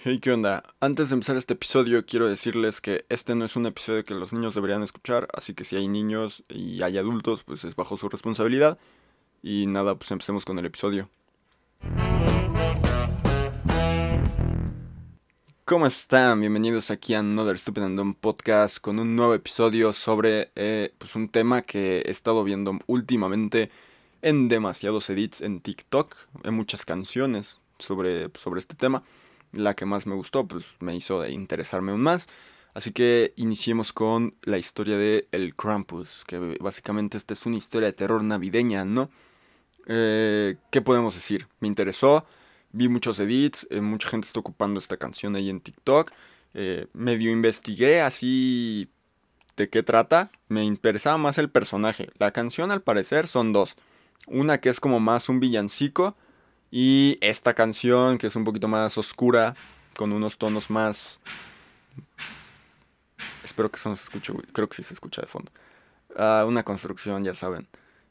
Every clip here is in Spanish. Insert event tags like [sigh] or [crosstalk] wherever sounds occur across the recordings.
Hey, ¿qué onda? Antes de empezar este episodio quiero decirles que este no es un episodio que los niños deberían escuchar, así que si hay niños y hay adultos, pues es bajo su responsabilidad. Y nada, pues empecemos con el episodio. ¿Cómo están? Bienvenidos aquí a Another Stupid and Dumb Podcast con un nuevo episodio sobre eh, pues un tema que he estado viendo últimamente en demasiados edits en TikTok, en muchas canciones sobre, sobre este tema la que más me gustó, pues me hizo interesarme aún más. Así que iniciemos con la historia de El Krampus, que básicamente esta es una historia de terror navideña, ¿no? Eh, ¿Qué podemos decir? Me interesó, vi muchos edits, eh, mucha gente está ocupando esta canción ahí en TikTok. Eh, medio investigué así de qué trata. Me interesaba más el personaje. La canción al parecer son dos. Una que es como más un villancico y esta canción, que es un poquito más oscura, con unos tonos más... Espero que eso no se escuche, creo que sí se escucha de fondo. Ah, una construcción, ya saben.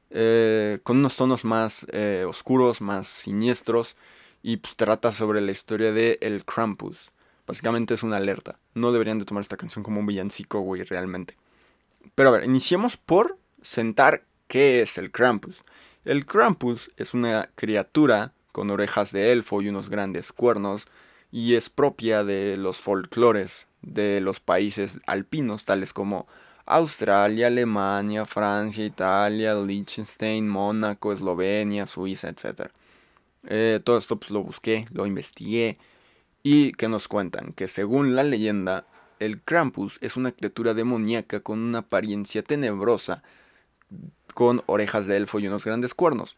Eh, con unos tonos más eh, oscuros, más siniestros. Y pues trata sobre la historia de El Krampus. Básicamente es una alerta. No deberían de tomar esta canción como un villancico, güey, realmente. Pero a ver, iniciemos por sentar qué es el Krampus. El Krampus es una criatura con orejas de elfo y unos grandes cuernos, y es propia de los folclores de los países alpinos, tales como Australia, Alemania, Francia, Italia, Liechtenstein, Mónaco, Eslovenia, Suiza, etc. Eh, todo esto pues, lo busqué, lo investigué, y que nos cuentan que según la leyenda, el Krampus es una criatura demoníaca con una apariencia tenebrosa, con orejas de elfo y unos grandes cuernos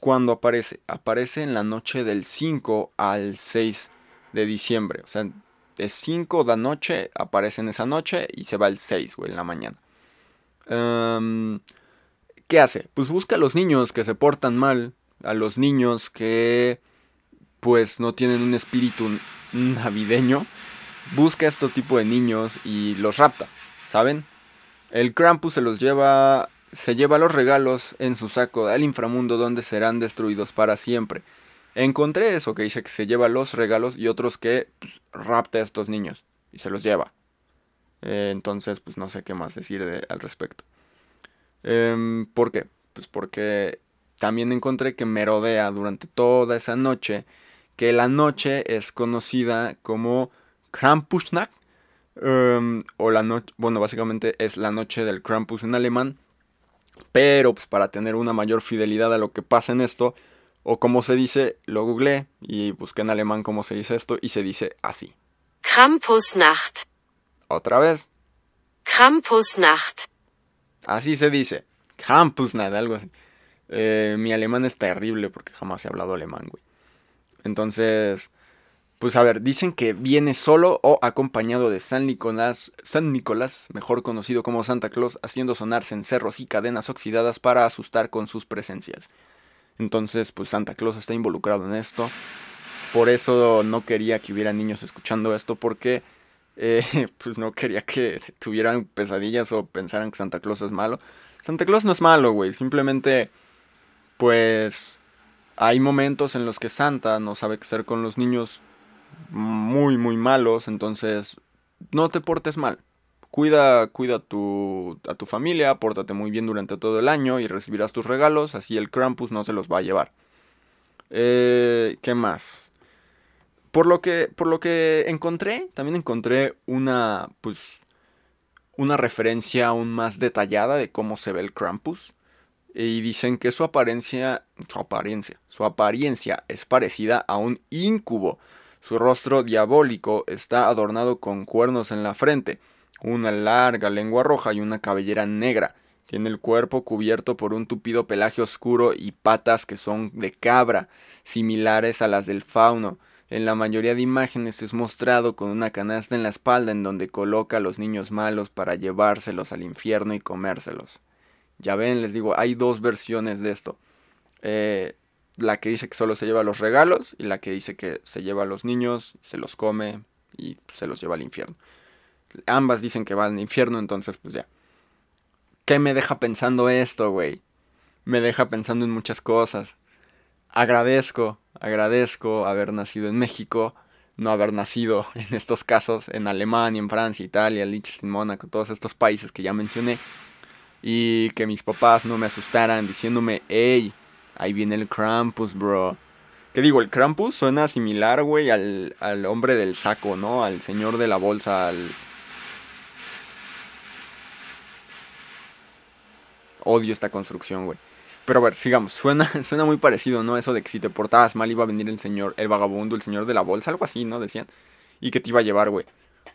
cuando aparece? Aparece en la noche del 5 al 6 de diciembre. O sea, es 5 de noche, aparece en esa noche y se va el 6, güey, en la mañana. Em, ¿Qué hace? Pues busca a los niños que se portan mal, a los niños que pues no tienen un espíritu navideño. Busca a este tipo de niños y los rapta, ¿saben? El Krampus se los lleva se lleva los regalos en su saco al inframundo donde serán destruidos para siempre. Encontré eso que dice que se lleva los regalos y otros que pues, rapta a estos niños y se los lleva. Eh, entonces, pues no sé qué más decir al respecto. Em, ¿Por qué? Pues porque también encontré que merodea durante toda esa noche, que la noche es conocida como Krampusnacht, em, o la noche, bueno, básicamente es la noche del Krampus en alemán, pero pues para tener una mayor fidelidad a lo que pasa en esto, o como se dice, lo googleé y busqué en alemán cómo se dice esto y se dice así. Krampusnacht. Otra vez. Krampusnacht. Así se dice. Krampusnacht, algo así. Eh, mi alemán es terrible porque jamás he hablado alemán, güey. Entonces, pues a ver, dicen que viene solo o acompañado de San Nicolás, San Nicolás, mejor conocido como Santa Claus, haciendo sonar cencerros y cadenas oxidadas para asustar con sus presencias. Entonces, pues Santa Claus está involucrado en esto. Por eso no quería que hubiera niños escuchando esto, porque eh, [laughs] pues no quería que tuvieran pesadillas o pensaran que Santa Claus es malo. Santa Claus no es malo, güey. Simplemente, pues, hay momentos en los que Santa no sabe qué hacer con los niños muy, muy malos, entonces no te portes mal. Cuida, cuida tu, a tu familia, pórtate muy bien durante todo el año y recibirás tus regalos, así el Krampus no se los va a llevar. Eh, ¿Qué más? Por lo que, por lo que encontré, también encontré una, pues, una referencia aún más detallada de cómo se ve el Krampus. Y dicen que su apariencia, su apariencia, su apariencia es parecida a un incubo. Su rostro diabólico está adornado con cuernos en la frente, una larga lengua roja y una cabellera negra. Tiene el cuerpo cubierto por un tupido pelaje oscuro y patas que son de cabra, similares a las del fauno. En la mayoría de imágenes es mostrado con una canasta en la espalda en donde coloca a los niños malos para llevárselos al infierno y comérselos. Ya ven, les digo, hay dos versiones de esto. Eh, la que dice que solo se lleva los regalos y la que dice que se lleva a los niños, se los come y se los lleva al infierno. Ambas dicen que van al infierno, entonces pues ya. ¿Qué me deja pensando esto, güey? Me deja pensando en muchas cosas. Agradezco, agradezco haber nacido en México. no haber nacido [laughs] en estos casos, en Alemania, en Francia, Italia, Liechtenstein, Mónaco, todos estos países que ya mencioné. Y que mis papás no me asustaran diciéndome, hey, ahí viene el Krampus, bro. ¿Qué digo? El Krampus suena similar, güey, al, al hombre del saco, ¿no? Al señor de la bolsa, al... Odio esta construcción, güey. Pero a ver, sigamos. Suena, [laughs] suena muy parecido, ¿no? Eso de que si te portabas mal iba a venir el señor, el vagabundo, el señor de la bolsa, algo así, ¿no? Decían. Y que te iba a llevar, güey.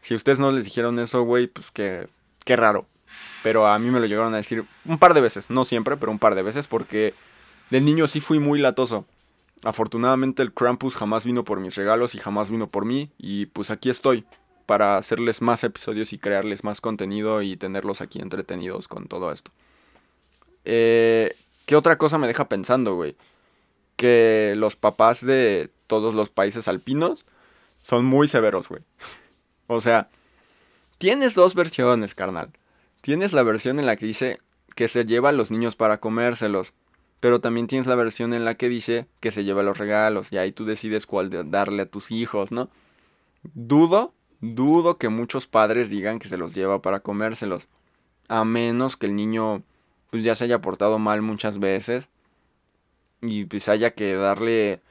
Si ustedes no les dijeron eso, güey, pues que... Qué raro. Pero a mí me lo llegaron a decir un par de veces. No siempre, pero un par de veces. Porque de niño sí fui muy latoso. Afortunadamente el Krampus jamás vino por mis regalos y jamás vino por mí. Y pues aquí estoy. Para hacerles más episodios y crearles más contenido y tenerlos aquí entretenidos con todo esto. Eh, ¿Qué otra cosa me deja pensando, güey? Que los papás de todos los países alpinos son muy severos, güey. o sea, tienes dos versiones, carnal. Tienes la versión en la que dice que se lleva a los niños para comérselos. Pero también tienes la versión en la que dice que se lleva los regalos. Y ahí tú decides cuál darle a tus hijos, ¿no? Dudo, dudo que muchos padres digan que se los lleva para comérselos. A menos que el niño pues ya se haya portado mal muchas veces y pues haya que darle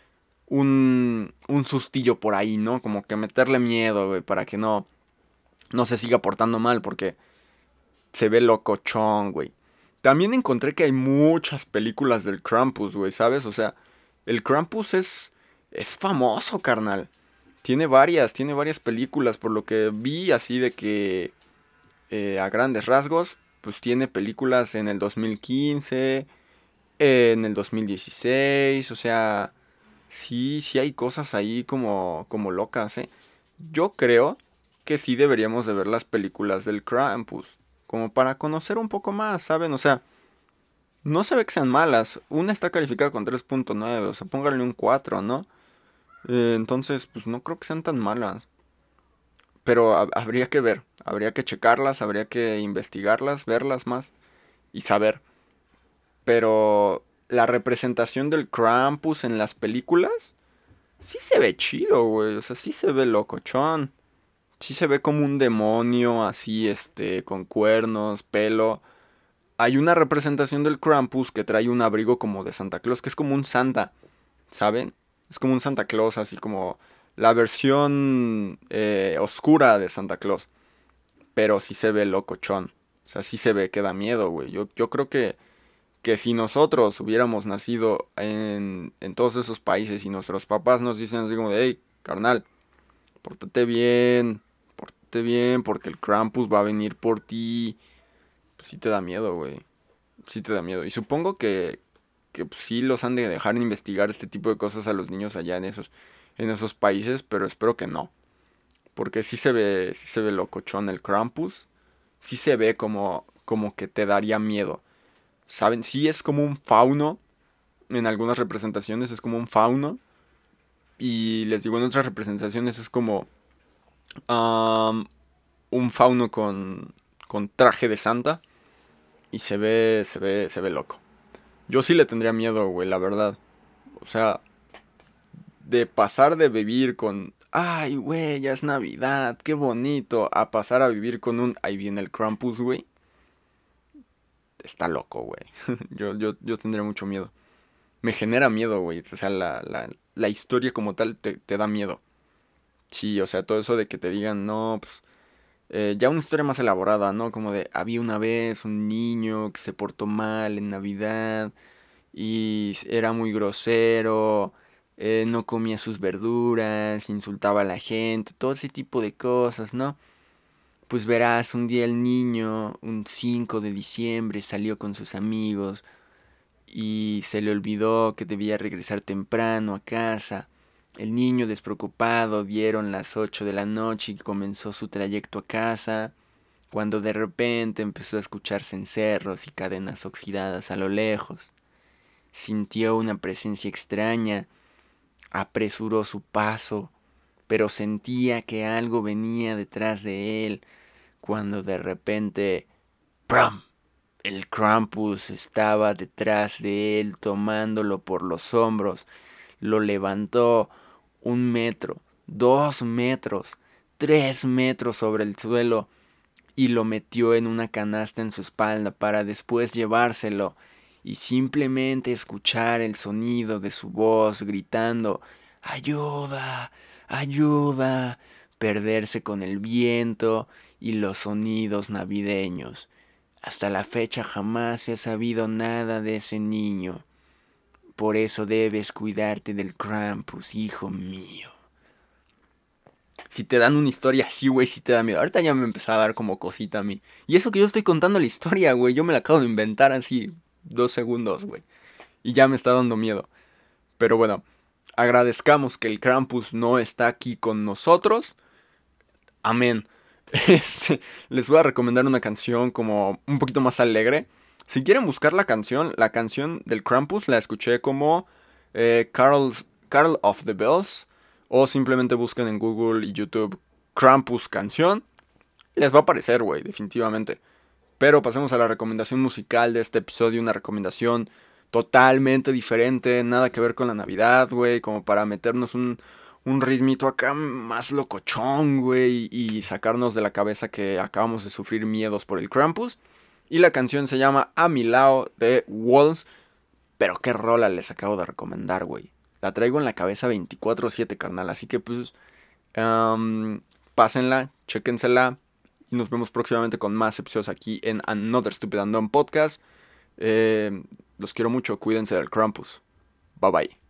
un, un sustillo por ahí, ¿no? Como que meterle miedo, güey, para que no, no se siga portando mal, porque se ve locochón, güey. También encontré que hay muchas películas del Krampus, güey, ¿sabes? O sea, el Krampus es, es famoso, carnal. Tiene varias, tiene varias películas, por lo que vi así de que eh, a grandes rasgos pues tiene películas en el 2015, en el 2016, o sea, sí, sí hay cosas ahí como, como locas, ¿eh? Yo creo que sí deberíamos de ver las películas del Krampus, como para conocer un poco más, ¿saben? O sea, no se ve que sean malas, una está calificada con 3.9, o sea, pónganle un 4, ¿no? Eh, entonces, pues no creo que sean tan malas pero habría que ver, habría que checarlas, habría que investigarlas, verlas más y saber. Pero la representación del Krampus en las películas sí se ve chido, güey, o sea, sí se ve locochón. Sí se ve como un demonio así, este, con cuernos, pelo. Hay una representación del Krampus que trae un abrigo como de Santa Claus, que es como un Santa, ¿saben? Es como un Santa Claus, así como la versión eh, oscura de Santa Claus. Pero sí se ve locochón. O sea, sí se ve que da miedo, güey. Yo, yo creo que, que si nosotros hubiéramos nacido en, en todos esos países y nuestros papás nos dicen así como de, hey, carnal, pórtate bien, bien porque el Krampus va a venir por ti. Pues sí te da miedo, güey. Sí te da miedo. Y supongo que, que pues, sí los han de dejar investigar este tipo de cosas a los niños allá en esos en esos países, pero espero que no. Porque sí se ve, sí se ve locochón el Krampus. Sí se ve como, como que te daría miedo. ¿Saben? Sí es como un fauno. En algunas representaciones es como un fauno. Y les digo, en otras representaciones es como un fauno con, con traje de santa. Y se ve, se ve, se ve loco. Yo sí le tendría miedo, güey, la verdad. O sea, de pasar de vivir con, ay, güey, ya es Navidad, qué bonito, a pasar a vivir con un, ahí viene el Krampus, güey. Está loco, güey. [laughs] yo, yo, yo tendría mucho miedo. Me genera miedo, güey. O sea, la, la, la historia como tal te, te, da miedo. Sí, o sea, todo eso de que te digan, no, pues... Eh, ya una historia más elaborada, ¿no? Como de, había una vez un niño que se portó mal en Navidad y era muy grosero eh, no comía sus verduras, insultaba a la gente, todo ese tipo de cosas, ¿no? Pues verás, un día el niño, un 5 de diciembre, salió con sus amigos y se le olvidó que debía regresar temprano a casa. El niño despreocupado dieron las 8 de la noche y comenzó su trayecto a casa, cuando de repente empezó a escucharse encerros y cadenas oxidadas a lo lejos. Sintió una presencia extraña apresuró su paso, pero sentía que algo venía detrás de él, cuando de repente ¡pram! El Krampus estaba detrás de él tomándolo por los hombros, lo levantó un metro, dos metros, tres metros sobre el suelo y lo metió en una canasta en su espalda para después llevárselo y simplemente escuchar el sonido de su voz gritando ayuda, ayuda, perderse con el viento y los sonidos navideños. Hasta la fecha jamás se ha sabido nada de ese niño. Por eso debes cuidarte del Krampus, hijo mío. Si te dan una historia así, güey, si te da miedo. Ahorita ya me empezó a dar como cosita a mí. Y eso que yo estoy contando la historia, güey. Yo me la acabo de inventar así dos segundos, güey. Y ya me está dando miedo. Pero bueno, agradezcamos que el Krampus no está aquí con nosotros. Amén. [laughs] Este, les voy a recomendar una canción como un poquito más alegre. Si quieren buscar la canción, la canción del Krampus la escuché como eh, Carol of the Bells. O simplemente busquen en Google y YouTube Krampus canción. Les va a aparecer, güey, definitivamente. Pero pasemos a la recomendación musical de este episodio. Una recomendación totalmente diferente. Nada que ver con la Navidad, güey. Como para meternos un, un ritmito acá más locochón, güey, y sacarnos de la cabeza que acabamos de sufrir miedos por el Krampus. Y la canción se llama A mi lado de Walls. Pero qué rola les acabo de recomendar, güey. La traigo en la cabeza 24-7, carnal. Así que pues, pásenla, chéquensela. Y nos vemos próximamente con más episodios aquí en Another Stupid and Podcast. Eh, los quiero mucho, cuídense del Krampus. Bye bye.